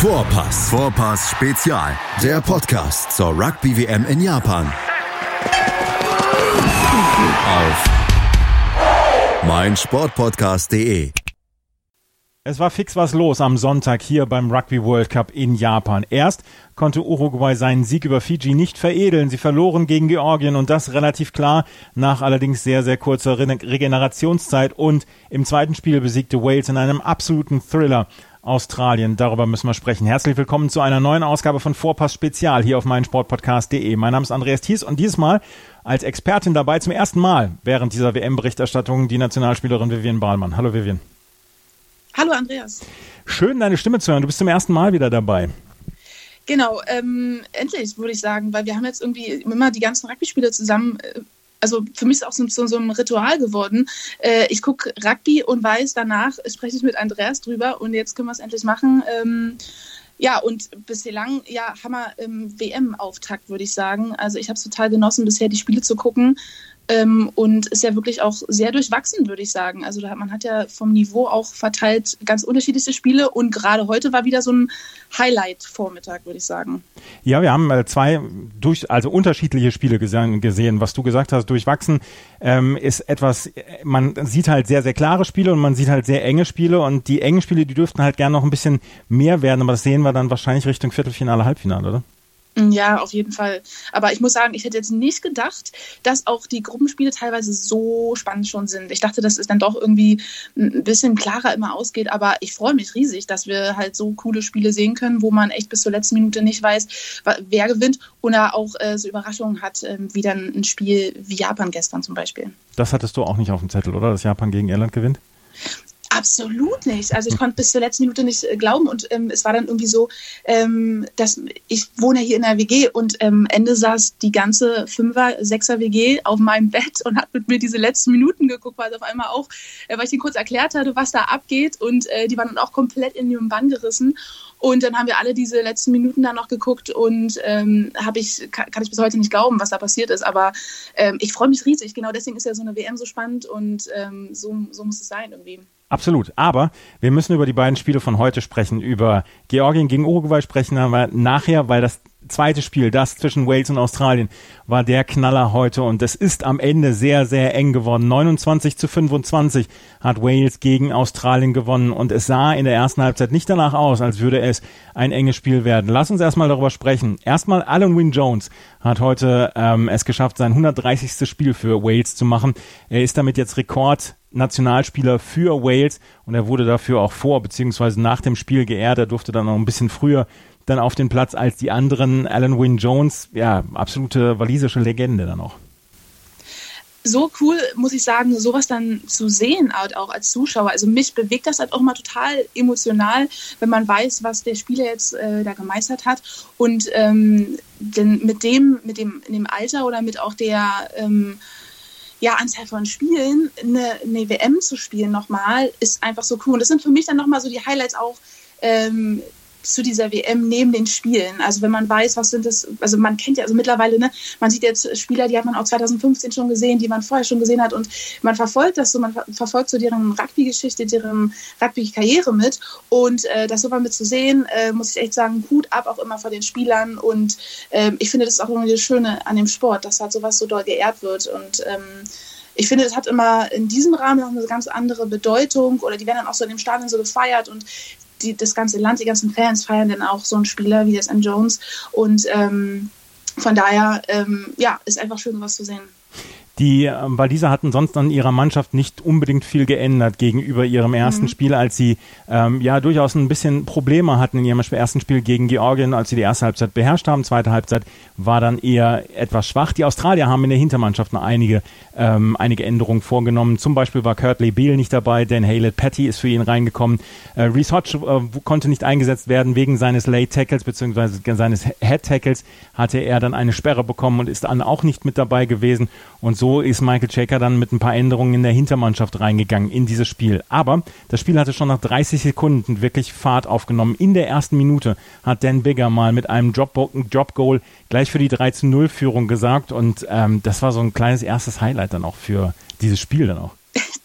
Vorpass. Vorpass Spezial. Der Podcast zur Rugby WM in Japan. Auf meinsportpodcast.de. Es war fix was los am Sonntag hier beim Rugby World Cup in Japan. Erst konnte Uruguay seinen Sieg über Fiji nicht veredeln. Sie verloren gegen Georgien und das relativ klar nach allerdings sehr, sehr kurzer Regenerationszeit. Und im zweiten Spiel besiegte Wales in einem absoluten Thriller Australien. Darüber müssen wir sprechen. Herzlich willkommen zu einer neuen Ausgabe von Vorpass Spezial hier auf meinsportpodcast.de. Mein Name ist Andreas Thies und dieses Mal als Expertin dabei zum ersten Mal während dieser WM-Berichterstattung die Nationalspielerin Vivian Bahlmann. Hallo Vivian. Hallo Andreas. Schön, deine Stimme zu hören. Du bist zum ersten Mal wieder dabei. Genau, ähm, endlich würde ich sagen, weil wir haben jetzt irgendwie immer die ganzen Rugby-Spiele zusammen. Äh, also für mich ist es auch so, so, so ein Ritual geworden. Äh, ich gucke Rugby und weiß, danach spreche ich mit Andreas drüber und jetzt können wir es endlich machen. Ähm, ja, und bislang, ja, Hammer ähm, WM-Auftakt, würde ich sagen. Also ich habe es total genossen, bisher die Spiele zu gucken. Ähm, und ist ja wirklich auch sehr durchwachsen, würde ich sagen. Also da, man hat ja vom Niveau auch verteilt ganz unterschiedliche Spiele und gerade heute war wieder so ein Highlight-Vormittag, würde ich sagen. Ja, wir haben äh, zwei durch, also unterschiedliche Spiele gesehen, gesehen. Was du gesagt hast, durchwachsen ähm, ist etwas, man sieht halt sehr, sehr klare Spiele und man sieht halt sehr enge Spiele und die engen Spiele, die dürften halt gerne noch ein bisschen mehr werden, aber das sehen wir dann wahrscheinlich Richtung Viertelfinale, Halbfinale, oder? Ja, auf jeden Fall. Aber ich muss sagen, ich hätte jetzt nicht gedacht, dass auch die Gruppenspiele teilweise so spannend schon sind. Ich dachte, dass es dann doch irgendwie ein bisschen klarer immer ausgeht. Aber ich freue mich riesig, dass wir halt so coole Spiele sehen können, wo man echt bis zur letzten Minute nicht weiß, wer gewinnt. Oder auch äh, so Überraschungen hat, äh, wie dann ein Spiel wie Japan gestern zum Beispiel. Das hattest du auch nicht auf dem Zettel, oder? Dass Japan gegen Irland gewinnt? Absolut nicht. Also ich konnte bis zur letzten Minute nicht äh, glauben und ähm, es war dann irgendwie so, ähm, dass ich wohne hier in der WG und ähm, Ende saß die ganze Fünfer, Sechser WG auf meinem Bett und hat mit mir diese letzten Minuten geguckt, weil es auf einmal auch, äh, weil ich ihnen kurz erklärt hatte, was da abgeht und äh, die waren dann auch komplett in ihrem Bann gerissen und dann haben wir alle diese letzten Minuten dann noch geguckt und ähm, habe ich kann, kann, ich bis heute nicht glauben, was da passiert ist, aber ähm, ich freue mich riesig. Genau deswegen ist ja so eine WM so spannend und ähm, so, so muss es sein irgendwie. Absolut. Aber wir müssen über die beiden Spiele von heute sprechen, über Georgien gegen Uruguay sprechen, aber nachher, weil das zweite Spiel, das zwischen Wales und Australien, war der Knaller heute und es ist am Ende sehr, sehr eng geworden. 29 zu 25 hat Wales gegen Australien gewonnen und es sah in der ersten Halbzeit nicht danach aus, als würde es ein enges Spiel werden. Lass uns erstmal darüber sprechen. Erstmal Alan Wynne Jones hat heute ähm, es geschafft, sein 130. Spiel für Wales zu machen. Er ist damit jetzt Rekord Nationalspieler für Wales und er wurde dafür auch vor bzw. nach dem Spiel geehrt. Er durfte dann noch ein bisschen früher dann auf den Platz als die anderen. Alan Wynne Jones, ja, absolute walisische Legende dann auch. So cool, muss ich sagen, sowas dann zu sehen, halt auch als Zuschauer. Also mich bewegt das halt auch mal total emotional, wenn man weiß, was der Spieler jetzt äh, da gemeistert hat. Und ähm, denn mit dem, mit dem, in dem Alter oder mit auch der ähm, ja, Anzahl von Spielen, eine, eine WM zu spielen nochmal, ist einfach so cool. Und das sind für mich dann nochmal so die Highlights auch, ähm, zu dieser WM neben den Spielen. Also wenn man weiß, was sind das, also man kennt ja, also mittlerweile, ne, man sieht jetzt Spieler, die hat man auch 2015 schon gesehen, die man vorher schon gesehen hat. Und man verfolgt das so, man verfolgt so deren Rugby-Geschichte, deren Rugby-Karriere mit. Und äh, das so mal mit zu sehen, äh, muss ich echt sagen, Hut ab auch immer vor den Spielern. Und äh, ich finde das ist auch irgendwie das Schöne an dem Sport, dass halt sowas so doll geehrt wird. Und ähm, ich finde, das hat immer in diesem Rahmen noch eine ganz andere Bedeutung. Oder die werden dann auch so in dem Stadion so gefeiert. Und die, das ganze Land, die ganzen Fans feiern dann auch so einen Spieler wie das M. Jones. Und ähm, von daher, ähm, ja, ist einfach schön, was zu sehen. Die ähm, Waliser hatten sonst an ihrer Mannschaft nicht unbedingt viel geändert gegenüber ihrem ersten mhm. Spiel, als sie ähm, ja durchaus ein bisschen Probleme hatten in ihrem ersten Spiel gegen Georgien, als sie die erste Halbzeit beherrscht haben. Zweite Halbzeit war dann eher etwas schwach. Die Australier haben in der Hintermannschaft noch einige, ähm, einige Änderungen vorgenommen. Zum Beispiel war Kurtley Beale nicht dabei, Dan Haylett Patty ist für ihn reingekommen. Äh, Reese Hodge äh, konnte nicht eingesetzt werden wegen seines Late Tackles bzw. seines Head Tackles hatte er dann eine Sperre bekommen und ist dann auch nicht mit dabei gewesen. Und so ist Michael Checker dann mit ein paar Änderungen in der Hintermannschaft reingegangen in dieses Spiel. Aber das Spiel hatte schon nach 30 Sekunden wirklich Fahrt aufgenommen. In der ersten Minute hat Dan Bigger mal mit einem Drop-Goal gleich für die 3-0-Führung gesagt. Und ähm, das war so ein kleines erstes Highlight dann auch für dieses Spiel dann auch.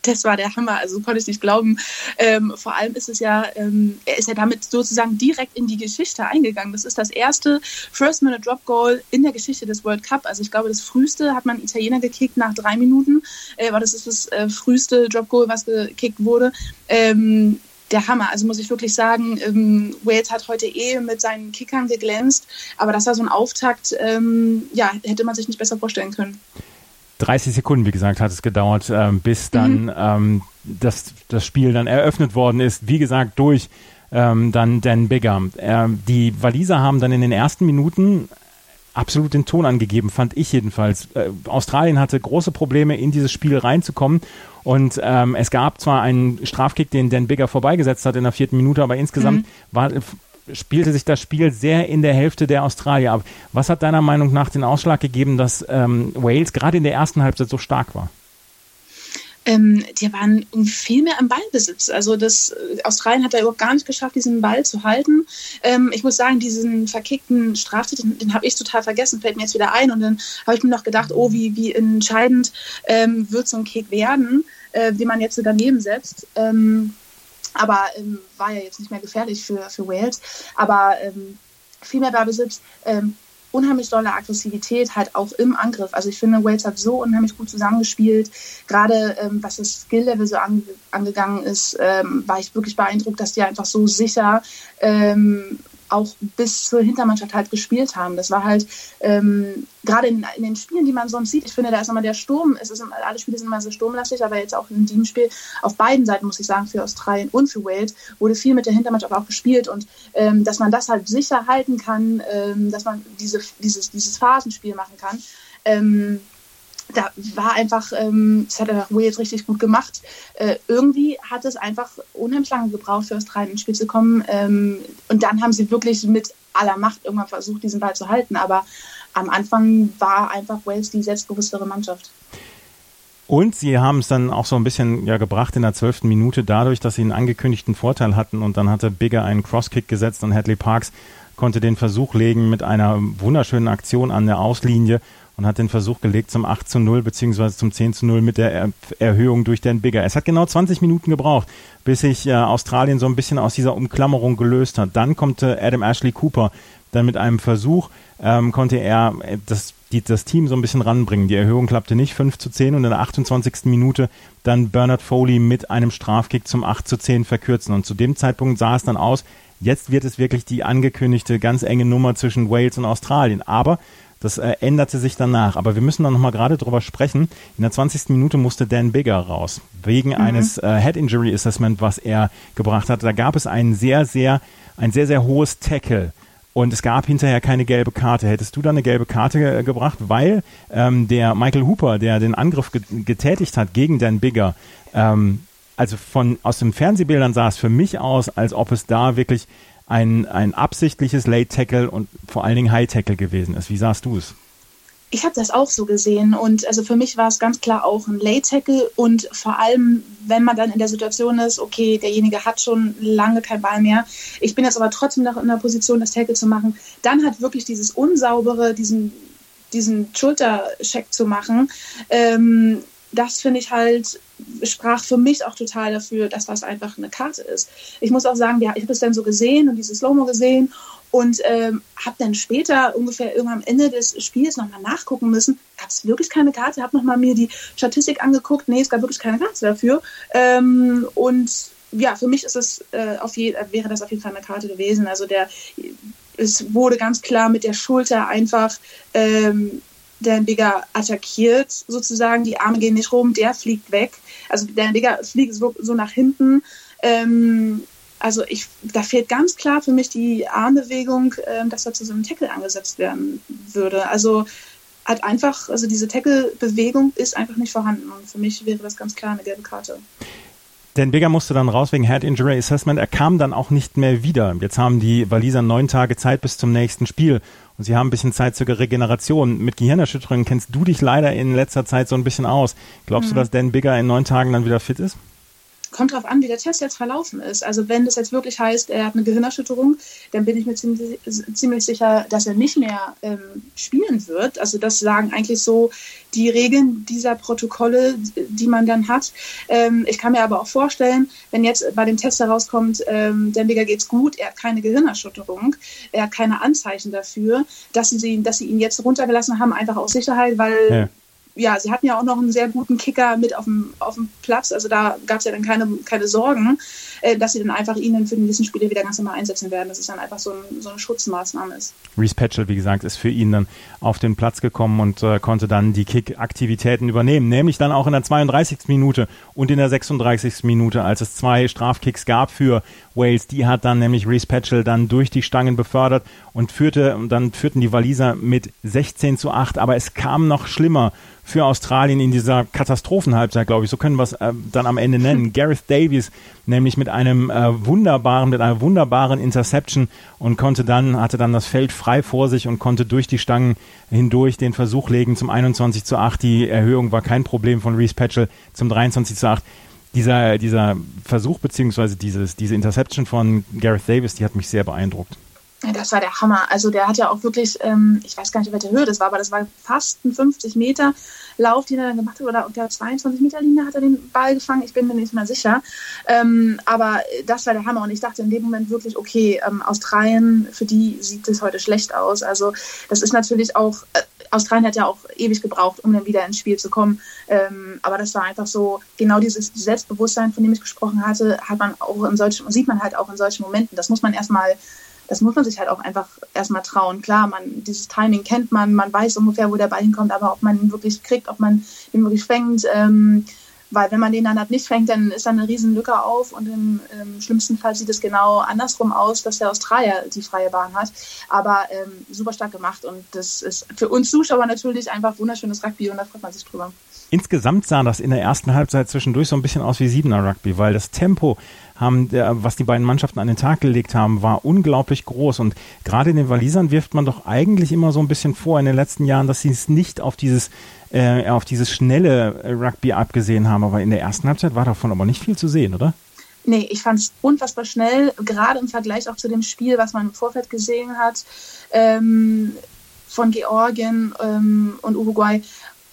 Das war der Hammer, also konnte ich nicht glauben. Ähm, vor allem ist es ja, ähm, er ist ja damit sozusagen direkt in die Geschichte eingegangen. Das ist das erste First-Minute-Drop-Goal in der Geschichte des World Cup. Also ich glaube, das früheste hat man Italiener gekickt nach drei Minuten, äh, aber das ist das äh, früheste Drop-Goal, was gekickt wurde. Ähm, der Hammer. Also muss ich wirklich sagen, ähm, Wales hat heute eh mit seinen Kickern geglänzt, aber das war so ein Auftakt, ähm, ja, hätte man sich nicht besser vorstellen können. 30 Sekunden, wie gesagt, hat es gedauert, äh, bis dann mhm. ähm, das, das Spiel dann eröffnet worden ist. Wie gesagt, durch ähm, dann Dan Bigger. Äh, die Waliser haben dann in den ersten Minuten absolut den Ton angegeben, fand ich jedenfalls. Äh, Australien hatte große Probleme, in dieses Spiel reinzukommen. Und ähm, es gab zwar einen Strafkick, den Dan Bigger vorbeigesetzt hat in der vierten Minute, aber insgesamt mhm. war spielte sich das Spiel sehr in der Hälfte der Australier ab. Was hat deiner Meinung nach den Ausschlag gegeben, dass ähm, Wales gerade in der ersten Halbzeit so stark war? Ähm, die waren viel mehr im Ballbesitz. Also das äh, Australien hat da überhaupt gar nicht geschafft, diesen Ball zu halten. Ähm, ich muss sagen, diesen verkickten Straftat, den, den habe ich total vergessen, fällt mir jetzt wieder ein. Und dann habe ich mir noch gedacht, oh, wie, wie entscheidend ähm, wird so ein Kick werden, äh, wie man jetzt so daneben setzt. Ähm, aber ähm, war ja jetzt nicht mehr gefährlich für, für Wales. Aber ähm, viel mehr Ballbesitz, ähm, unheimlich tolle Aggressivität halt auch im Angriff. Also ich finde, Wales hat so unheimlich gut zusammengespielt. Gerade ähm, was das Skill-Level so ange angegangen ist, ähm, war ich wirklich beeindruckt, dass die einfach so sicher ähm, auch bis zur Hintermannschaft halt gespielt haben. Das war halt ähm, gerade in, in, den Spielen, die man sonst sieht, ich finde, da ist immer der Sturm, es ist, alle Spiele sind immer so sturmlastig, aber jetzt auch in diesem Spiel auf beiden Seiten, muss ich sagen, für Australien und für Wales, wurde viel mit der Hintermannschaft auch gespielt und ähm, dass man das halt sicher halten kann, ähm, dass man diese, dieses, dieses Phasenspiel machen kann. Da war einfach, ähm, das hat einfach Wales richtig gut gemacht. Äh, irgendwie hat es einfach unheimlich lange gebraucht, für Australien ins Spiel zu kommen. Ähm, und dann haben sie wirklich mit aller Macht irgendwann versucht, diesen Ball zu halten. Aber am Anfang war einfach Wales die selbstbewusstere Mannschaft. Und sie haben es dann auch so ein bisschen ja, gebracht in der zwölften Minute dadurch, dass sie einen angekündigten Vorteil hatten und dann hatte Bigger einen Crosskick gesetzt und Hadley Parks konnte den Versuch legen mit einer wunderschönen Aktion an der Auslinie und hat den Versuch gelegt zum 8 zu 0 beziehungsweise zum 10 zu 0 mit der er Erhöhung durch den Bigger. Es hat genau 20 Minuten gebraucht, bis sich äh, Australien so ein bisschen aus dieser Umklammerung gelöst hat. Dann kommt äh, Adam Ashley Cooper dann mit einem Versuch, ähm, konnte er äh, das, die, das Team so ein bisschen ranbringen. Die Erhöhung klappte nicht, 5 zu 10 und in der 28. Minute dann Bernard Foley mit einem Strafkick zum 8 zu 10 verkürzen. Und zu dem Zeitpunkt sah es dann aus, jetzt wird es wirklich die angekündigte ganz enge Nummer zwischen Wales und Australien. Aber das äh, änderte sich danach. Aber wir müssen da nochmal gerade drüber sprechen. In der 20. Minute musste Dan Bigger raus. Wegen mhm. eines äh, Head Injury Assessment, was er gebracht hat. Da gab es ein sehr, sehr, ein sehr, sehr hohes Tackle. Und es gab hinterher keine gelbe Karte. Hättest du da eine gelbe Karte äh, gebracht, weil ähm, der Michael Hooper, der den Angriff getätigt hat gegen Dan Bigger, ähm, also von aus den Fernsehbildern sah es für mich aus, als ob es da wirklich ein, ein absichtliches Late Tackle und vor allen Dingen High Tackle gewesen ist. Wie sahst du es? Ich habe das auch so gesehen und also für mich war es ganz klar auch ein Late Tackle und vor allem, wenn man dann in der Situation ist, okay, derjenige hat schon lange kein Ball mehr, ich bin jetzt aber trotzdem noch in der Position, das Tackle zu machen, dann hat wirklich dieses unsaubere, diesen diesen Schultercheck zu machen, ähm, das finde ich halt, sprach für mich auch total dafür, dass das einfach eine Karte ist. Ich muss auch sagen, ja, ich habe es dann so gesehen und dieses Slow-Mo gesehen und ähm, habe dann später ungefähr irgendwann am Ende des Spiels nochmal nachgucken müssen, gab es wirklich keine Karte, habe nochmal mir die Statistik angeguckt, nee, es gab wirklich keine Karte dafür ähm, und ja, für mich ist es äh, auf je, wäre das auf jeden Fall eine Karte gewesen. Also der es wurde ganz klar mit der Schulter einfach ähm, Dan Bigger attackiert, sozusagen. Die Arme gehen nicht rum, der fliegt weg. Also Dan Bigger fliegt so, so nach hinten. Ähm, also ich, da fehlt ganz klar für mich die Armbewegung, ähm, dass da zu so einem Tackle angesetzt werden würde. Also hat einfach, also diese Tackle-Bewegung ist einfach nicht vorhanden. Und für mich wäre das ganz klar eine gelbe Karte. Dan Bigger musste dann raus wegen Head Injury Assessment. Er kam dann auch nicht mehr wieder. Jetzt haben die Waliser neun Tage Zeit bis zum nächsten Spiel. Und sie haben ein bisschen Zeit zur Regeneration. Mit Gehirnerschütterungen kennst du dich leider in letzter Zeit so ein bisschen aus. Glaubst mhm. du, dass Dan Bigger in neun Tagen dann wieder fit ist? Kommt darauf an, wie der Test jetzt verlaufen ist. Also wenn das jetzt wirklich heißt, er hat eine Gehirnerschütterung, dann bin ich mir ziemlich, ziemlich sicher, dass er nicht mehr ähm, spielen wird. Also das sagen eigentlich so die Regeln dieser Protokolle, die man dann hat. Ähm, ich kann mir aber auch vorstellen, wenn jetzt bei dem Test herauskommt, ähm, Dembiger geht's gut, er hat keine Gehirnerschütterung, er hat keine Anzeichen dafür, dass sie, dass sie ihn jetzt runtergelassen haben, einfach aus Sicherheit, weil ja ja, sie hatten ja auch noch einen sehr guten Kicker mit auf dem, auf dem Platz. Also da gab es ja dann keine, keine Sorgen, äh, dass sie dann einfach ihn für die nächsten Spiele wieder ganz normal einsetzen werden. Das ist dann einfach so, ein, so eine Schutzmaßnahme ist. Reese Patchell, wie gesagt, ist für ihn dann auf den Platz gekommen und äh, konnte dann die Kick-Aktivitäten übernehmen. Nämlich dann auch in der 32. Minute und in der 36. Minute, als es zwei Strafkicks gab für Wales. Die hat dann nämlich Reese Patchell dann durch die Stangen befördert und führte, dann führten die Waliser mit 16 zu 8. Aber es kam noch schlimmer für Australien in dieser Katastrophenhalbzeit, glaube ich. So können wir es äh, dann am Ende nennen. Gareth Davies nämlich mit einem äh, wunderbaren, mit einer wunderbaren Interception und konnte dann, hatte dann das Feld frei vor sich und konnte durch die Stangen hindurch den Versuch legen zum 21 zu 8. Die Erhöhung war kein Problem von Reese Patchell zum 23 zu 8 dieser, dieser Versuch beziehungsweise dieses, diese Interception von Gareth Davis, die hat mich sehr beeindruckt. Das war der Hammer. Also der hat ja auch wirklich, ähm, ich weiß gar nicht, welche Höhe das war, aber das war fast ein 50 Meter Lauf, den er dann gemacht hat. Oder auf der 22 Meter Linie hat er den Ball gefangen. Ich bin mir nicht mehr sicher. Ähm, aber das war der Hammer. Und ich dachte in dem Moment wirklich, okay, ähm, Australien, für die sieht es heute schlecht aus. Also das ist natürlich auch, äh, Australien hat ja auch ewig gebraucht, um dann wieder ins Spiel zu kommen. Ähm, aber das war einfach so, genau dieses Selbstbewusstsein, von dem ich gesprochen hatte, hat man auch in solchen, sieht man halt auch in solchen Momenten. Das muss man erstmal das muss man sich halt auch einfach erstmal trauen. Klar, man, dieses Timing kennt man, man weiß ungefähr, wo der Ball hinkommt, aber ob man ihn wirklich kriegt, ob man ihn wirklich fängt, ähm, weil wenn man den dann halt nicht fängt, dann ist da eine riesen Lücke auf und im, im, schlimmsten Fall sieht es genau andersrum aus, dass der Australier die freie Bahn hat. Aber ähm, super stark gemacht und das ist für uns Zuschauer natürlich einfach wunderschönes Rugby und da freut man sich drüber. Insgesamt sah das in der ersten Halbzeit zwischendurch so ein bisschen aus wie Siebener Rugby, weil das Tempo, haben, was die beiden Mannschaften an den Tag gelegt haben, war unglaublich groß. Und gerade den Walisern wirft man doch eigentlich immer so ein bisschen vor in den letzten Jahren, dass sie es nicht auf dieses äh, auf dieses schnelle Rugby abgesehen haben. Aber in der ersten Halbzeit war davon aber nicht viel zu sehen, oder? Nee, ich fand es unfassbar schnell, gerade im Vergleich auch zu dem Spiel, was man im Vorfeld gesehen hat, ähm, von Georgien ähm, und Uruguay.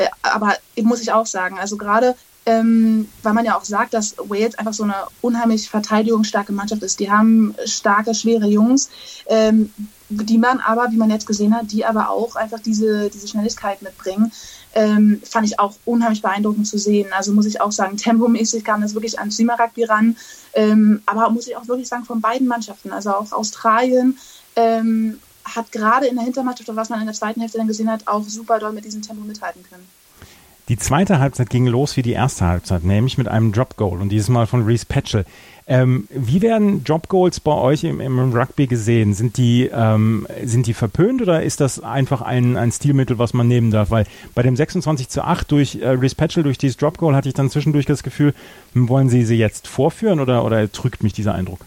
Äh, aber muss ich auch sagen, also gerade ähm, weil man ja auch sagt, dass Wales einfach so eine unheimlich verteidigungsstarke Mannschaft ist. Die haben starke, schwere Jungs, ähm, die man aber, wie man jetzt gesehen hat, die aber auch einfach diese, diese Schnelligkeit mitbringen. Ähm, fand ich auch unheimlich beeindruckend zu sehen. Also muss ich auch sagen, tempomäßig kam das wirklich an Sima Rugby ran. Ähm, aber muss ich auch wirklich sagen, von beiden Mannschaften, also auch Australien, ähm, hat gerade in der Hintermannschaft, was man in der zweiten Hälfte dann gesehen hat, auch super doll mit diesem Tempo mithalten können. Die zweite Halbzeit ging los wie die erste Halbzeit, nämlich mit einem Drop Goal und dieses Mal von Reese Patchell. Ähm, wie werden Drop Goals bei euch im, im Rugby gesehen? Sind die, ähm, sind die verpönt oder ist das einfach ein, ein Stilmittel, was man nehmen darf? Weil bei dem 26 zu 8 durch äh, Reese Patchell, durch dieses Drop Goal, hatte ich dann zwischendurch das Gefühl, hm, wollen sie sie jetzt vorführen oder, oder trügt mich dieser Eindruck?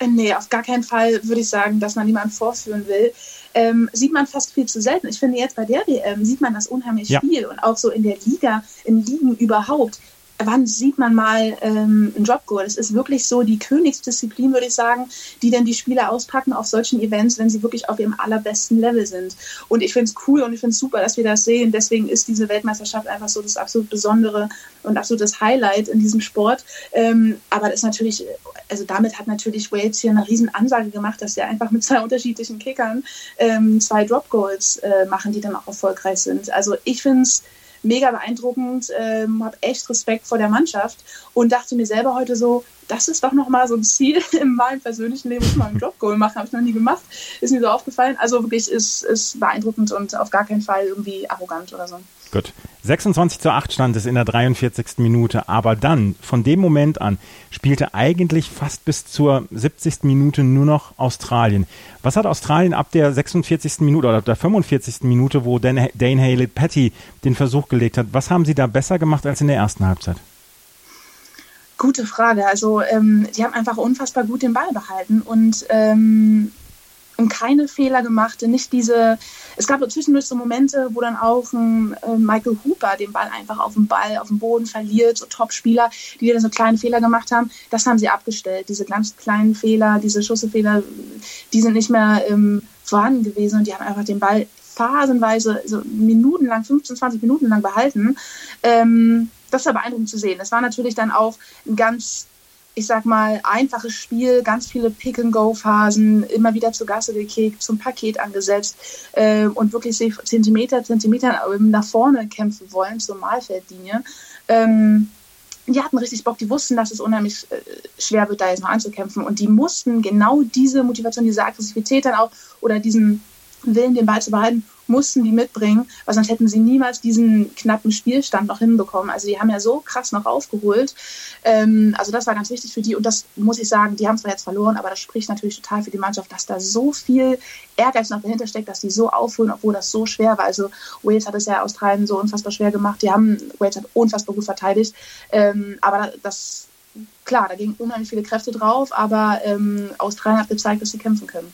Äh, nee, auf gar keinen Fall würde ich sagen, dass man niemanden vorführen will ähm, sieht man fast viel zu selten. Ich finde jetzt bei der WM sieht man das unheimlich ja. viel und auch so in der Liga, in Ligen überhaupt wann sieht man mal ähm, ein Dropgoal? Es ist wirklich so die Königsdisziplin, würde ich sagen, die dann die Spieler auspacken auf solchen Events, wenn sie wirklich auf ihrem allerbesten Level sind. Und ich finde es cool und ich finde es super, dass wir das sehen. Deswegen ist diese Weltmeisterschaft einfach so das absolut Besondere und absolutes Highlight in diesem Sport. Ähm, aber das ist natürlich, also damit hat natürlich Wales hier eine riesen Ansage gemacht, dass sie einfach mit zwei unterschiedlichen Kickern ähm, zwei Dropgoals äh, machen, die dann auch erfolgreich sind. Also ich finde es mega beeindruckend, ähm, habe echt Respekt vor der Mannschaft und dachte mir selber heute so, das ist doch nochmal so ein Ziel in meinem persönlichen Leben, muss mal ein Jobgoal machen, habe ich noch nie gemacht, ist mir so aufgefallen. Also wirklich ist, ist beeindruckend und auf gar keinen Fall irgendwie arrogant oder so. Gut. 26 zu 8 stand es in der 43. Minute, aber dann, von dem Moment an, spielte eigentlich fast bis zur 70. Minute nur noch Australien. Was hat Australien ab der 46. Minute oder ab der 45. Minute, wo Dane Haley Patty den Versuch gelegt hat, was haben sie da besser gemacht als in der ersten Halbzeit? Gute Frage. Also, ähm, die haben einfach unfassbar gut den Ball behalten und ähm, und keine Fehler gemacht, nicht diese, es gab zwischendurch so Momente, wo dann auch ein äh, Michael Hooper den Ball einfach auf dem Ball, auf dem Boden verliert, so Top-Spieler, die dann so kleine Fehler gemacht haben, das haben sie abgestellt. Diese ganz kleinen Fehler, diese Schussfehler, die sind nicht mehr ähm, vorhanden gewesen und die haben einfach den Ball phasenweise, so minutenlang, 15, 20 Minuten lang behalten. Ähm, das war beeindruckend zu sehen. Es war natürlich dann auch ein ganz ich sag mal, einfaches Spiel, ganz viele Pick-and-Go-Phasen, immer wieder zur Gasse gekickt, zum Paket angesetzt äh, und wirklich Zentimeter, Zentimeter nach vorne kämpfen wollen zur Mahlfeldlinie. Ähm, die hatten richtig Bock, die wussten, dass es unheimlich äh, schwer wird, da jetzt noch anzukämpfen. Und die mussten genau diese Motivation, diese Aggressivität dann auch oder diesen Willen, den Ball zu behalten, mussten die mitbringen, weil sonst hätten sie niemals diesen knappen Spielstand noch hinbekommen. Also die haben ja so krass noch aufgeholt. Ähm, also das war ganz wichtig für die und das muss ich sagen, die haben zwar jetzt verloren, aber das spricht natürlich total für die Mannschaft, dass da so viel Ehrgeiz noch dahinter steckt, dass die so aufholen, obwohl das so schwer war. Also Wales hat es ja Australien so unfassbar schwer gemacht. Die haben, Wales hat unfassbar gut verteidigt. Ähm, aber das klar, da gingen unheimlich viele Kräfte drauf, aber ähm, Australien hat gezeigt, dass sie kämpfen können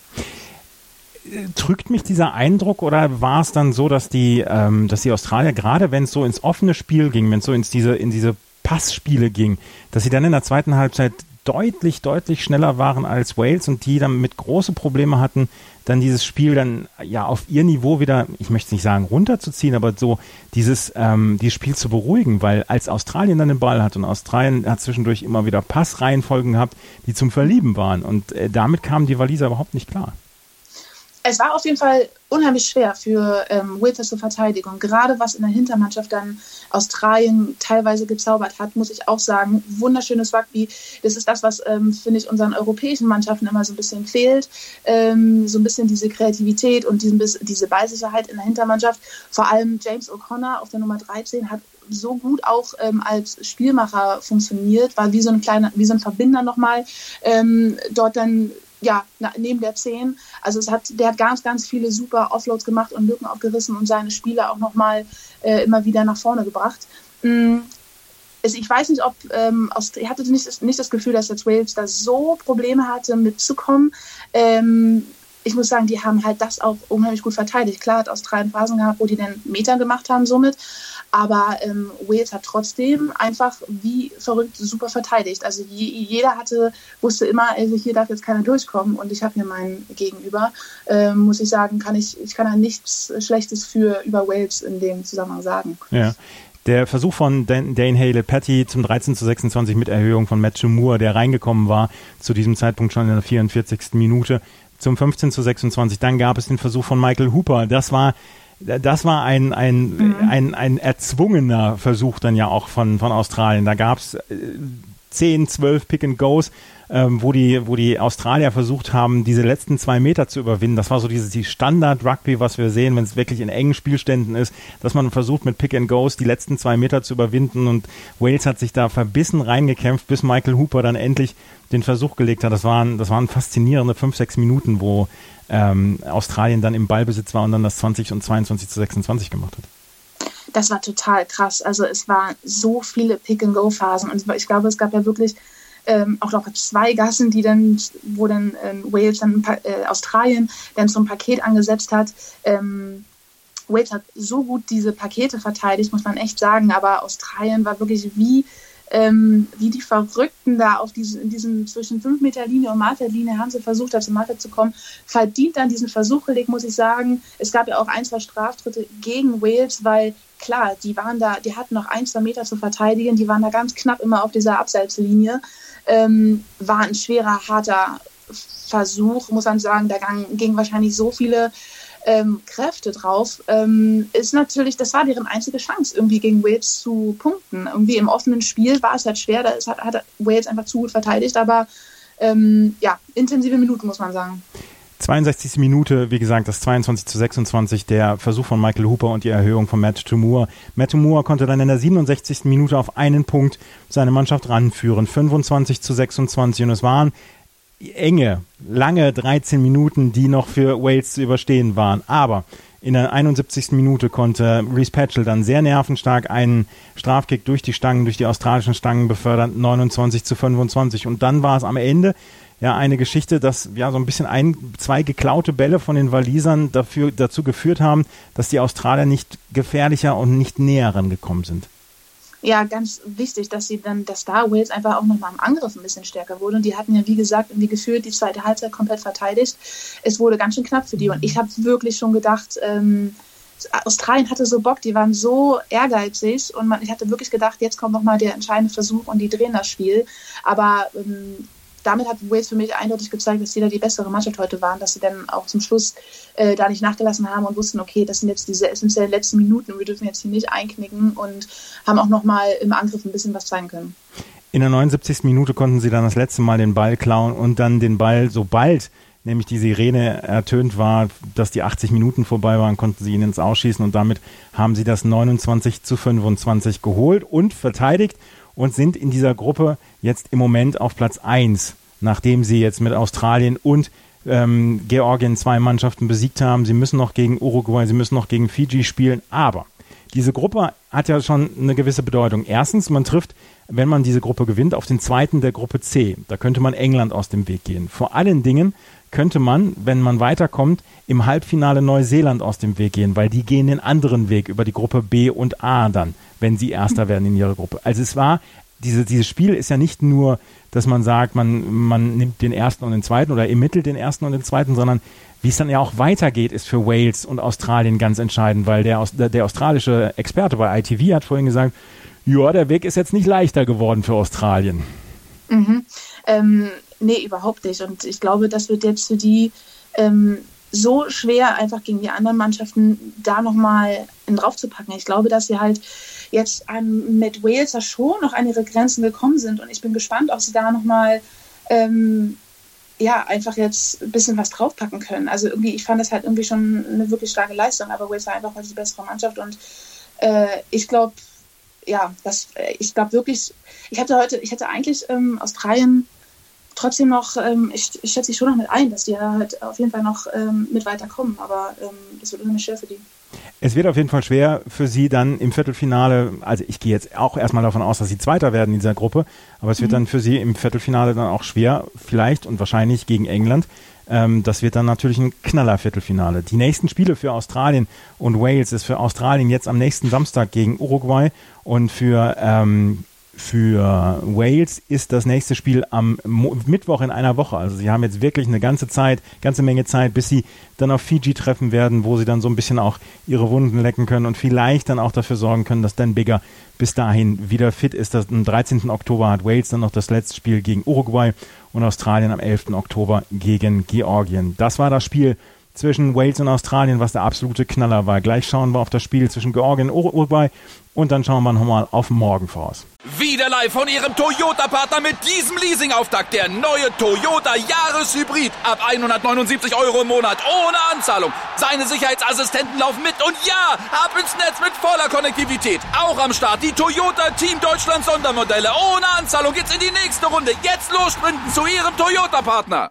trügt mich dieser Eindruck oder war es dann so, dass die, ähm, dass die Australier, gerade wenn es so ins offene Spiel ging, wenn es so ins diese, in diese Passspiele ging, dass sie dann in der zweiten Halbzeit deutlich, deutlich schneller waren als Wales und die dann mit große Probleme hatten, dann dieses Spiel dann ja auf ihr Niveau wieder, ich möchte nicht sagen runterzuziehen, aber so dieses, ähm, dieses Spiel zu beruhigen, weil als Australien dann den Ball hat und Australien hat zwischendurch immer wieder Passreihenfolgen gehabt, die zum Verlieben waren und äh, damit kamen die Waliser überhaupt nicht klar es war auf jeden Fall unheimlich schwer für ähm, Withers zur Verteidigung. Gerade was in der Hintermannschaft dann Australien teilweise gezaubert hat, muss ich auch sagen. Wunderschönes Rugby. Das ist das, was, ähm, finde ich, unseren europäischen Mannschaften immer so ein bisschen fehlt. Ähm, so ein bisschen diese Kreativität und diesen, diese Ballsicherheit in der Hintermannschaft. Vor allem James O'Connor auf der Nummer 13 hat so gut auch ähm, als Spielmacher funktioniert, war wie so ein kleiner, wie so ein Verbinder nochmal ähm, dort dann ja, neben der 10. Also es hat, der hat ganz, ganz viele super Offloads gemacht und Lücken aufgerissen und seine Spieler auch nochmal äh, immer wieder nach vorne gebracht. Mhm. Ich weiß nicht, ob ähm, ich hatte nicht, nicht das Gefühl, dass jetzt Wales da so Probleme hatte, mitzukommen. Ähm, ich muss sagen, die haben halt das auch unheimlich gut verteidigt. Klar, hat Australien Phasen gehabt, wo die den Meter gemacht haben somit. Aber ähm, Wales hat trotzdem einfach wie verrückt super verteidigt. Also je, jeder hatte, wusste immer, also hier darf jetzt keiner durchkommen und ich habe hier meinen Gegenüber. Ähm, muss ich sagen, kann ich, ich kann da nichts Schlechtes für über Wales in dem Zusammenhang sagen. Ja. Der Versuch von Dane Hale Patty zum 13 zu 26 mit Erhöhung von Matthew Moore, der reingekommen war, zu diesem Zeitpunkt schon in der 44. Minute zum 15 zu 26. Dann gab es den Versuch von Michael Hooper. Das war das war ein, ein, mhm. ein, ein erzwungener Versuch dann ja auch von, von Australien. Da gab es äh, 10, 12 Pick and Goes, ähm, wo die, wo die Australier versucht haben, diese letzten zwei Meter zu überwinden. Das war so dieses die Standard Rugby, was wir sehen, wenn es wirklich in engen Spielständen ist, dass man versucht mit Pick and Goes die letzten zwei Meter zu überwinden und Wales hat sich da verbissen reingekämpft, bis Michael Hooper dann endlich den Versuch gelegt hat. Das waren, das waren faszinierende fünf, sechs Minuten, wo ähm, Australien dann im Ballbesitz war und dann das 20 und 22 zu 26 gemacht hat das war total krass. Also es waren so viele Pick-and-Go-Phasen und ich glaube, es gab ja wirklich ähm, auch noch zwei Gassen, die dann, wo dann ähm, Wales dann äh, Australien dann zum Paket angesetzt hat. Ähm, Wales hat so gut diese Pakete verteidigt, muss man echt sagen, aber Australien war wirklich wie ähm, wie die Verrückten da auf diesen, in diesem zwischen 5 Meter Linie und Martha-Linie haben sie versucht, da zum Martha zu kommen, verdient dann diesen Versuch gelegt, muss ich sagen. Es gab ja auch ein, zwei Straftritte gegen Wales, weil klar, die waren da, die hatten noch ein, zwei Meter zu verteidigen, die waren da ganz knapp immer auf dieser Abseitslinie. Ähm, war ein schwerer, harter Versuch, muss man sagen. Da gingen wahrscheinlich so viele ähm, Kräfte drauf, ähm, ist natürlich, das war deren einzige Chance, irgendwie gegen Wales zu punkten. Irgendwie im offenen Spiel war es halt schwer, da ist, hat, hat Wales einfach zu gut verteidigt, aber ähm, ja, intensive Minuten, muss man sagen. 62. Minute, wie gesagt, das 22 zu 26, der Versuch von Michael Hooper und die Erhöhung von Matt Tumur. Matt Tumur konnte dann in der 67. Minute auf einen Punkt seine Mannschaft ranführen, 25 zu 26 und es waren enge, lange 13 Minuten, die noch für Wales zu überstehen waren. Aber In der 71. Minute konnte Reese Patchell dann sehr nervenstark einen Strafkick durch die Stangen, durch die australischen Stangen befördern, 29 zu 25. Und dann war es am Ende ja eine Geschichte, dass ja so ein bisschen ein, zwei geklaute Bälle von den Walisern dafür, dazu geführt haben, dass die Australier nicht gefährlicher und nicht näher rangekommen sind ja ganz wichtig, dass sie dann, dass da Wales einfach auch nochmal im Angriff ein bisschen stärker wurde. Und die hatten ja, wie gesagt, irgendwie gefühlt die zweite Halbzeit komplett verteidigt. Es wurde ganz schön knapp für die. Und ich habe wirklich schon gedacht, ähm, Australien hatte so Bock, die waren so ehrgeizig und man, ich hatte wirklich gedacht, jetzt kommt nochmal der entscheidende Versuch und die drehen das Spiel. Aber ähm, damit hat Wales für mich eindeutig gezeigt, dass sie da die bessere Mannschaft heute waren, dass sie dann auch zum Schluss äh, da nicht nachgelassen haben und wussten, okay, das sind jetzt diese essentiellen letzten Minuten und wir dürfen jetzt hier nicht einknicken und haben auch nochmal im Angriff ein bisschen was zeigen können. In der 79. Minute konnten sie dann das letzte Mal den Ball klauen und dann den Ball, sobald nämlich die Sirene ertönt war, dass die 80 Minuten vorbei waren, konnten sie ihn ins Ausschießen und damit haben sie das 29 zu 25 geholt und verteidigt und sind in dieser Gruppe jetzt im Moment auf Platz 1, nachdem sie jetzt mit Australien und ähm, Georgien zwei Mannschaften besiegt haben. Sie müssen noch gegen Uruguay, sie müssen noch gegen Fiji spielen, aber diese Gruppe hat ja schon eine gewisse Bedeutung. Erstens, man trifft, wenn man diese Gruppe gewinnt, auf den zweiten der Gruppe C. Da könnte man England aus dem Weg gehen. Vor allen Dingen könnte man, wenn man weiterkommt, im Halbfinale Neuseeland aus dem Weg gehen, weil die gehen den anderen Weg über die Gruppe B und A dann, wenn sie Erster werden in ihrer Gruppe. Also es war, diese, dieses Spiel ist ja nicht nur, dass man sagt, man, man nimmt den ersten und den zweiten oder ermittelt den ersten und den zweiten, sondern wie es dann ja auch weitergeht, ist für Wales und Australien ganz entscheidend, weil der, der, australische Experte bei ITV hat vorhin gesagt, ja, der Weg ist jetzt nicht leichter geworden für Australien. Mhm. Ähm, nee, überhaupt nicht. Und ich glaube, das wird jetzt für die ähm, so schwer, einfach gegen die anderen Mannschaften da nochmal drauf zu packen. Ich glaube, dass sie halt jetzt an, mit Wales ja schon noch an ihre Grenzen gekommen sind. Und ich bin gespannt, ob sie da nochmal ähm, ja, einfach jetzt ein bisschen was draufpacken können. Also irgendwie, ich fand das halt irgendwie schon eine wirklich starke Leistung, aber Wales war einfach heute die bessere Mannschaft und äh, ich glaube, ja, das, ich glaube wirklich, ich hatte heute, ich hatte eigentlich ähm, Australien trotzdem noch, ähm, ich, ich schätze ich schon noch mit ein, dass die halt auf jeden Fall noch ähm, mit weiterkommen, aber ähm, das wird unheimlich schwer für die. Es wird auf jeden Fall schwer für sie dann im Viertelfinale, also ich gehe jetzt auch erstmal davon aus, dass sie Zweiter werden in dieser Gruppe, aber es wird mhm. dann für sie im Viertelfinale dann auch schwer, vielleicht und wahrscheinlich gegen England. Ähm, das wird dann natürlich ein Knaller-Viertelfinale. Die nächsten Spiele für Australien und Wales ist für Australien jetzt am nächsten Samstag gegen Uruguay und für ähm, für Wales ist das nächste Spiel am Mo Mittwoch in einer Woche. Also sie haben jetzt wirklich eine ganze Zeit, ganze Menge Zeit, bis sie dann auf Fiji treffen werden, wo sie dann so ein bisschen auch ihre Wunden lecken können und vielleicht dann auch dafür sorgen können, dass Dan Bigger bis dahin wieder fit ist. Das, am 13. Oktober hat Wales dann noch das letzte Spiel gegen Uruguay und Australien am 11. Oktober gegen Georgien. Das war das Spiel zwischen Wales und Australien, was der absolute Knaller war. Gleich schauen wir auf das Spiel zwischen Georgien und Uruguay und dann schauen wir nochmal auf morgen voraus. Wieder live von Ihrem Toyota-Partner mit diesem Leasing-Auftakt. Der neue Toyota Jahreshybrid. Ab 179 Euro im Monat. Ohne Anzahlung. Seine Sicherheitsassistenten laufen mit. Und ja, ab ins Netz mit voller Konnektivität. Auch am Start die Toyota Team Deutschland Sondermodelle. Ohne Anzahlung geht's in die nächste Runde. Jetzt los sprinten zu Ihrem Toyota-Partner.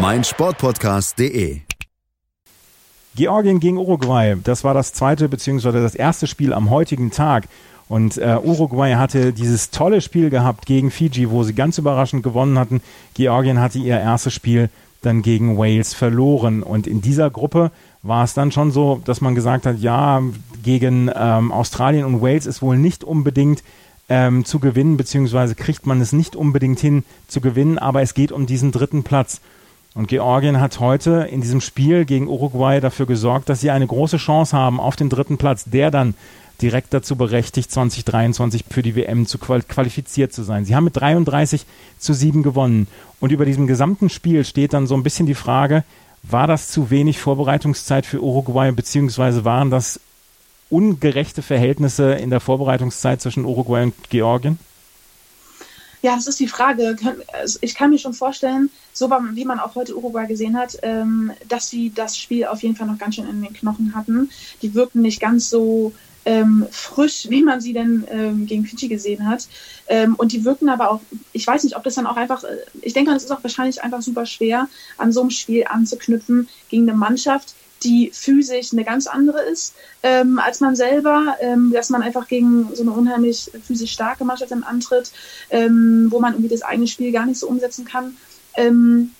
meinsportpodcast.de. Georgien gegen Uruguay, das war das zweite bzw. das erste Spiel am heutigen Tag. Und äh, Uruguay hatte dieses tolle Spiel gehabt gegen Fiji, wo sie ganz überraschend gewonnen hatten. Georgien hatte ihr erstes Spiel dann gegen Wales verloren. Und in dieser Gruppe war es dann schon so, dass man gesagt hat, ja, gegen ähm, Australien und Wales ist wohl nicht unbedingt ähm, zu gewinnen, beziehungsweise kriegt man es nicht unbedingt hin zu gewinnen, aber es geht um diesen dritten Platz. Und Georgien hat heute in diesem Spiel gegen Uruguay dafür gesorgt, dass sie eine große Chance haben auf den dritten Platz, der dann direkt dazu berechtigt, 2023 für die WM zu qualifiziert zu sein. Sie haben mit 33 zu 7 gewonnen. Und über diesem gesamten Spiel steht dann so ein bisschen die Frage, War das zu wenig Vorbereitungszeit für Uruguay, beziehungsweise waren das ungerechte Verhältnisse in der Vorbereitungszeit zwischen Uruguay und Georgien? Ja, das ist die Frage. Also ich kann mir schon vorstellen, so wie man auch heute Uruguay gesehen hat, ähm, dass sie das Spiel auf jeden Fall noch ganz schön in den Knochen hatten. Die wirkten nicht ganz so ähm, frisch, wie man sie denn ähm, gegen Fiji gesehen hat. Und die wirken aber auch, ich weiß nicht, ob das dann auch einfach, äh, ich denke, es ist auch wahrscheinlich einfach super schwer, an so einem Spiel anzuknüpfen gegen eine Mannschaft, die physisch eine ganz andere ist ähm, als man selber, ähm, dass man einfach gegen so eine unheimlich physisch starke Mannschaft dann antritt, ähm, wo man irgendwie das eigene Spiel gar nicht so umsetzen kann. Ähm,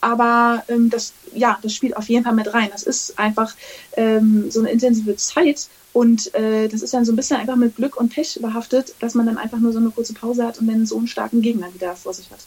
aber ähm, das, ja, das spielt auf jeden Fall mit rein. Das ist einfach ähm, so eine intensive Zeit und äh, das ist dann so ein bisschen einfach mit Glück und Pech behaftet, dass man dann einfach nur so eine kurze Pause hat und dann so einen starken Gegner wieder vor sich hat.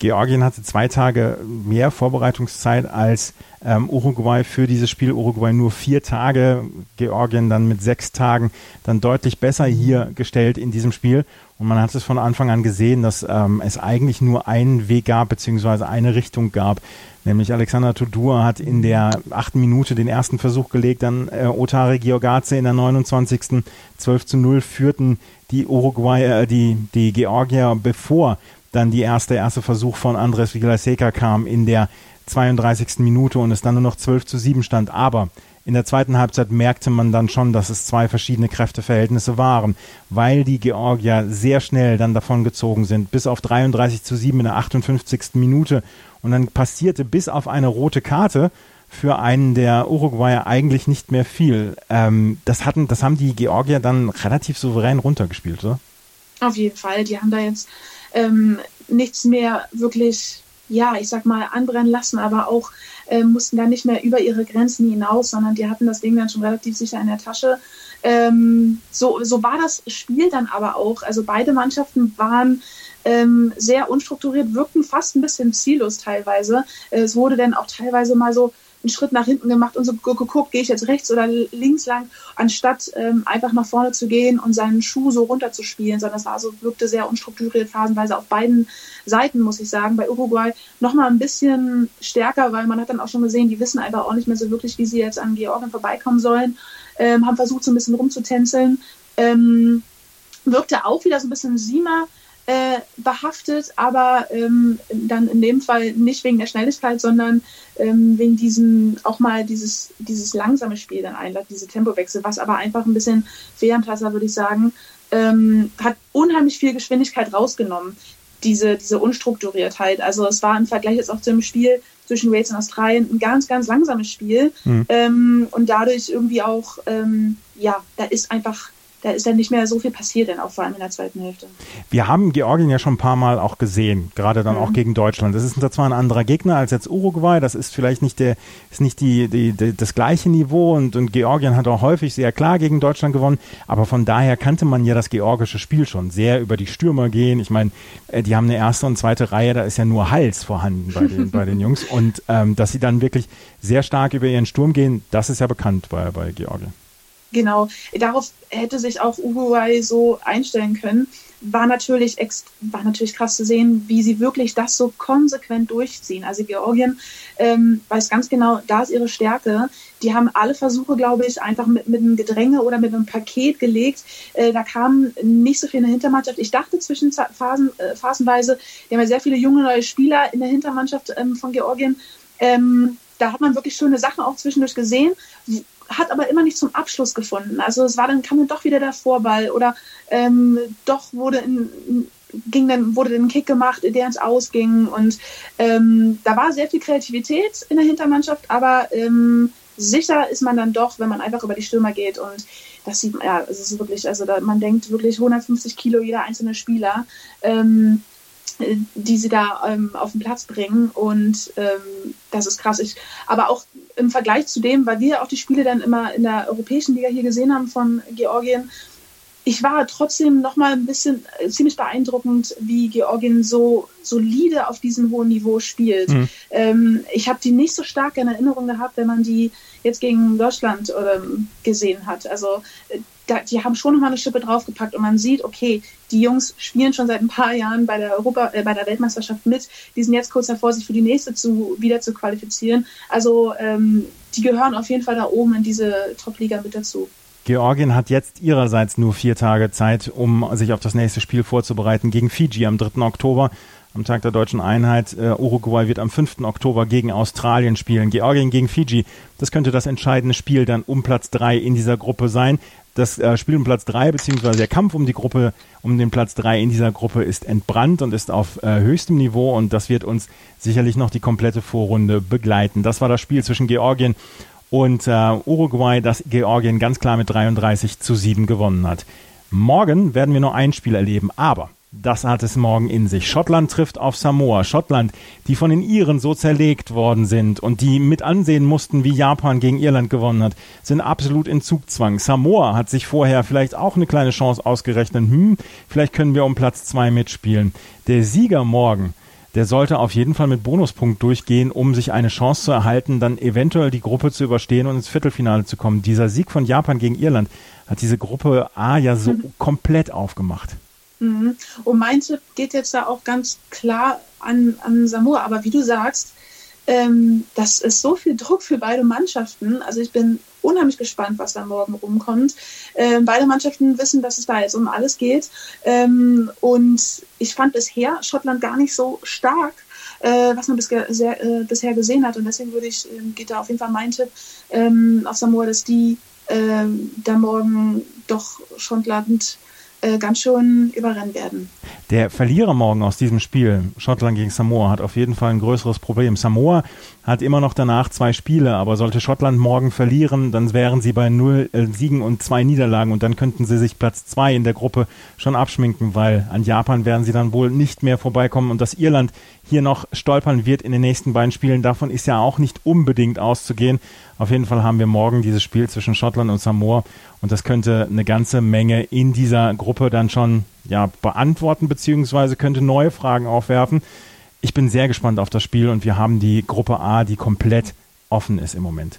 Georgien hatte zwei Tage mehr Vorbereitungszeit als ähm, Uruguay für dieses Spiel. Uruguay nur vier Tage, Georgien dann mit sechs Tagen dann deutlich besser hier gestellt in diesem Spiel. Und man hat es von Anfang an gesehen, dass ähm, es eigentlich nur einen Weg gab, beziehungsweise eine Richtung gab. Nämlich Alexander Tudur hat in der achten Minute den ersten Versuch gelegt, dann äh, Otare Georgaze in der 29. 12 zu 0 führten die Uruguay, äh, die, die Georgier, bevor dann die erste, erste Versuch von Andres Villaseca kam in der 32. Minute und es dann nur noch 12 zu 7 stand. Aber in der zweiten Halbzeit merkte man dann schon, dass es zwei verschiedene Kräfteverhältnisse waren, weil die Georgier sehr schnell dann davon gezogen sind, bis auf 33 zu 7 in der 58. Minute. Und dann passierte bis auf eine rote Karte für einen der Uruguayer eigentlich nicht mehr viel. Ähm, das, hatten, das haben die Georgier dann relativ souverän runtergespielt, oder? Auf jeden Fall. Die haben da jetzt ähm, nichts mehr wirklich, ja, ich sag mal, anbrennen lassen, aber auch äh, mussten dann nicht mehr über ihre Grenzen hinaus, sondern die hatten das Ding dann schon relativ sicher in der Tasche. Ähm, so, so war das Spiel dann aber auch. Also beide Mannschaften waren ähm, sehr unstrukturiert, wirkten fast ein bisschen ziellos teilweise. Es wurde dann auch teilweise mal so einen Schritt nach hinten gemacht und so geguckt, gehe ich jetzt rechts oder links lang, anstatt ähm, einfach nach vorne zu gehen und seinen Schuh so runterzuspielen, sondern es war so, wirkte sehr unstrukturiert phasenweise auf beiden Seiten, muss ich sagen. Bei Uruguay nochmal ein bisschen stärker, weil man hat dann auch schon gesehen, die wissen einfach auch nicht mehr so wirklich, wie sie jetzt an Georgien vorbeikommen sollen, ähm, haben versucht, so ein bisschen rumzutänzeln. Ähm, wirkte auch wieder so ein bisschen Sima äh, behaftet, aber ähm, dann in dem Fall nicht wegen der Schnelligkeit, sondern ähm, wegen diesem auch mal dieses, dieses langsame Spiel dann einlädt, diese Tempowechsel, was aber einfach ein bisschen Fehlantasser, würde ich sagen, ähm, hat unheimlich viel Geschwindigkeit rausgenommen, diese, diese Unstrukturiertheit. Also es war im Vergleich jetzt auch zu dem Spiel zwischen Wales und Australien ein ganz, ganz langsames Spiel mhm. ähm, und dadurch irgendwie auch, ähm, ja, da ist einfach da ist dann nicht mehr so viel passiert, dann auch vor allem in der zweiten Hälfte. Wir haben Georgien ja schon ein paar Mal auch gesehen, gerade dann mhm. auch gegen Deutschland. Das ist zwar ein anderer Gegner als jetzt Uruguay, das ist vielleicht nicht der, ist nicht die, die, die das gleiche Niveau und, und Georgien hat auch häufig sehr klar gegen Deutschland gewonnen, aber von daher kannte man ja das georgische Spiel schon sehr über die Stürmer gehen. Ich meine, äh, die haben eine erste und zweite Reihe, da ist ja nur Hals vorhanden bei den, bei den Jungs und ähm, dass sie dann wirklich sehr stark über ihren Sturm gehen, das ist ja bekannt bei, bei Georgien. Genau, darauf hätte sich auch Uruguay so einstellen können. War natürlich, war natürlich krass zu sehen, wie sie wirklich das so konsequent durchziehen. Also Georgien ähm, weiß ganz genau, da ist ihre Stärke. Die haben alle Versuche, glaube ich, einfach mit, mit einem Gedränge oder mit einem Paket gelegt. Äh, da kam nicht so viel in der Hintermannschaft. Ich dachte zwischen Phasen, äh, phasenweise, die haben ja sehr viele junge neue Spieler in der Hintermannschaft ähm, von Georgien. Ähm, da hat man wirklich schöne Sachen auch zwischendurch gesehen hat aber immer nicht zum Abschluss gefunden. Also es war dann kam dann doch wieder der Vorball oder ähm, doch wurde in, ging dann wurde ein Kick gemacht, der ins Ausging und ähm, da war sehr viel Kreativität in der Hintermannschaft, aber ähm, sicher ist man dann doch, wenn man einfach über die Stürmer geht und das sieht man, ja, es ist wirklich, also da, man denkt wirklich 150 Kilo jeder einzelne Spieler. Ähm, die sie da ähm, auf den Platz bringen. Und ähm, das ist krass. Ich, aber auch im Vergleich zu dem, weil wir auch die Spiele dann immer in der europäischen Liga hier gesehen haben von Georgien, ich war trotzdem noch mal ein bisschen äh, ziemlich beeindruckend, wie Georgien so solide auf diesem hohen Niveau spielt. Mhm. Ähm, ich habe die nicht so stark in Erinnerung gehabt, wenn man die jetzt gegen Deutschland ähm, gesehen hat. Also äh, da, die haben schon nochmal eine Schippe draufgepackt und man sieht, okay, die Jungs spielen schon seit ein paar Jahren bei der Europa, äh, bei der Weltmeisterschaft mit. Die sind jetzt kurz davor, sich für die nächste zu, wieder zu qualifizieren. Also ähm, die gehören auf jeden Fall da oben in diese Top-Liga mit dazu. Georgien hat jetzt ihrerseits nur vier Tage Zeit, um sich auf das nächste Spiel vorzubereiten gegen Fiji am 3. Oktober am Tag der deutschen Einheit. Uh, Uruguay wird am 5. Oktober gegen Australien spielen. Georgien gegen Fiji. Das könnte das entscheidende Spiel dann um Platz 3 in dieser Gruppe sein. Das äh, Spiel um Platz 3 beziehungsweise der Kampf um die Gruppe, um den Platz 3 in dieser Gruppe ist entbrannt und ist auf äh, höchstem Niveau und das wird uns sicherlich noch die komplette Vorrunde begleiten. Das war das Spiel zwischen Georgien und äh, Uruguay, das Georgien ganz klar mit 33 zu 7 gewonnen hat. Morgen werden wir nur ein Spiel erleben, aber das hat es morgen in sich. Schottland trifft auf Samoa. Schottland, die von den Iren so zerlegt worden sind und die mit ansehen mussten, wie Japan gegen Irland gewonnen hat, sind absolut in Zugzwang. Samoa hat sich vorher vielleicht auch eine kleine Chance ausgerechnet. Hm, vielleicht können wir um Platz zwei mitspielen. Der Sieger morgen, der sollte auf jeden Fall mit Bonuspunkt durchgehen, um sich eine Chance zu erhalten, dann eventuell die Gruppe zu überstehen und ins Viertelfinale zu kommen. Dieser Sieg von Japan gegen Irland hat diese Gruppe A ja so komplett aufgemacht. Mhm. Und mein Tipp geht jetzt da auch ganz klar an, an Samoa. Aber wie du sagst, ähm, das ist so viel Druck für beide Mannschaften. Also ich bin unheimlich gespannt, was da morgen rumkommt. Ähm, beide Mannschaften wissen, dass es da jetzt um alles geht. Ähm, und ich fand bisher Schottland gar nicht so stark, äh, was man bisher, sehr, äh, bisher gesehen hat. Und deswegen würde ich, äh, geht da auf jeden Fall mein Tipp ähm, auf Samoa, dass die ähm, da morgen doch Schottland äh, ganz schön überrennen werden. Der Verlierer morgen aus diesem Spiel, Schottland gegen Samoa, hat auf jeden Fall ein größeres Problem. Samoa hat immer noch danach zwei Spiele, aber sollte Schottland morgen verlieren, dann wären sie bei null äh, Siegen und zwei Niederlagen und dann könnten sie sich Platz zwei in der Gruppe schon abschminken, weil an Japan werden sie dann wohl nicht mehr vorbeikommen und dass Irland hier noch stolpern wird in den nächsten beiden Spielen, davon ist ja auch nicht unbedingt auszugehen. Auf jeden Fall haben wir morgen dieses Spiel zwischen Schottland und Samoa und das könnte eine ganze Menge in dieser Gruppe dann schon ja, beantworten, beziehungsweise könnte neue Fragen aufwerfen. Ich bin sehr gespannt auf das Spiel und wir haben die Gruppe A, die komplett offen ist im Moment.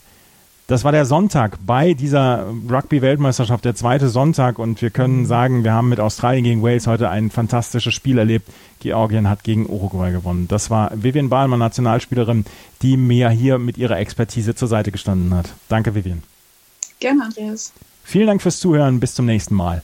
Das war der Sonntag bei dieser Rugby-Weltmeisterschaft, der zweite Sonntag. Und wir können sagen, wir haben mit Australien gegen Wales heute ein fantastisches Spiel erlebt. Georgien hat gegen Uruguay gewonnen. Das war Vivian Bahlmann, Nationalspielerin, die mir hier mit ihrer Expertise zur Seite gestanden hat. Danke, Vivian. Gerne, Andreas. Vielen Dank fürs Zuhören. Bis zum nächsten Mal.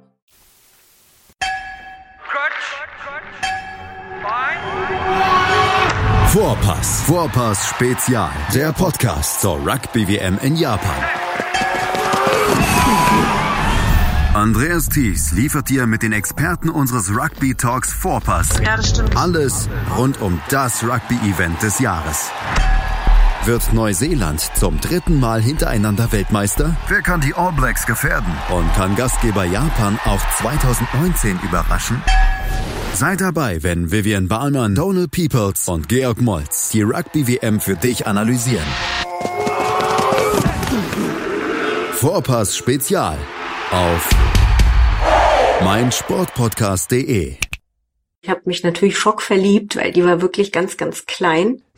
Vorpass. Vorpass Spezial. Der Podcast zur Rugby WM in Japan. Andreas Thies liefert dir mit den Experten unseres Rugby Talks Vorpass Ja, das stimmt. alles rund um das Rugby-Event des Jahres. Wird Neuseeland zum dritten Mal hintereinander Weltmeister? Wer kann die All Blacks gefährden? Und kann Gastgeber Japan auch 2019 überraschen? Seid dabei, wenn Vivian Bahlmann, Donald Peoples und Georg Moltz die Rugby-WM für dich analysieren. Vorpass Spezial auf meinsportpodcast.de Ich habe mich natürlich schockverliebt, weil die war wirklich ganz, ganz klein.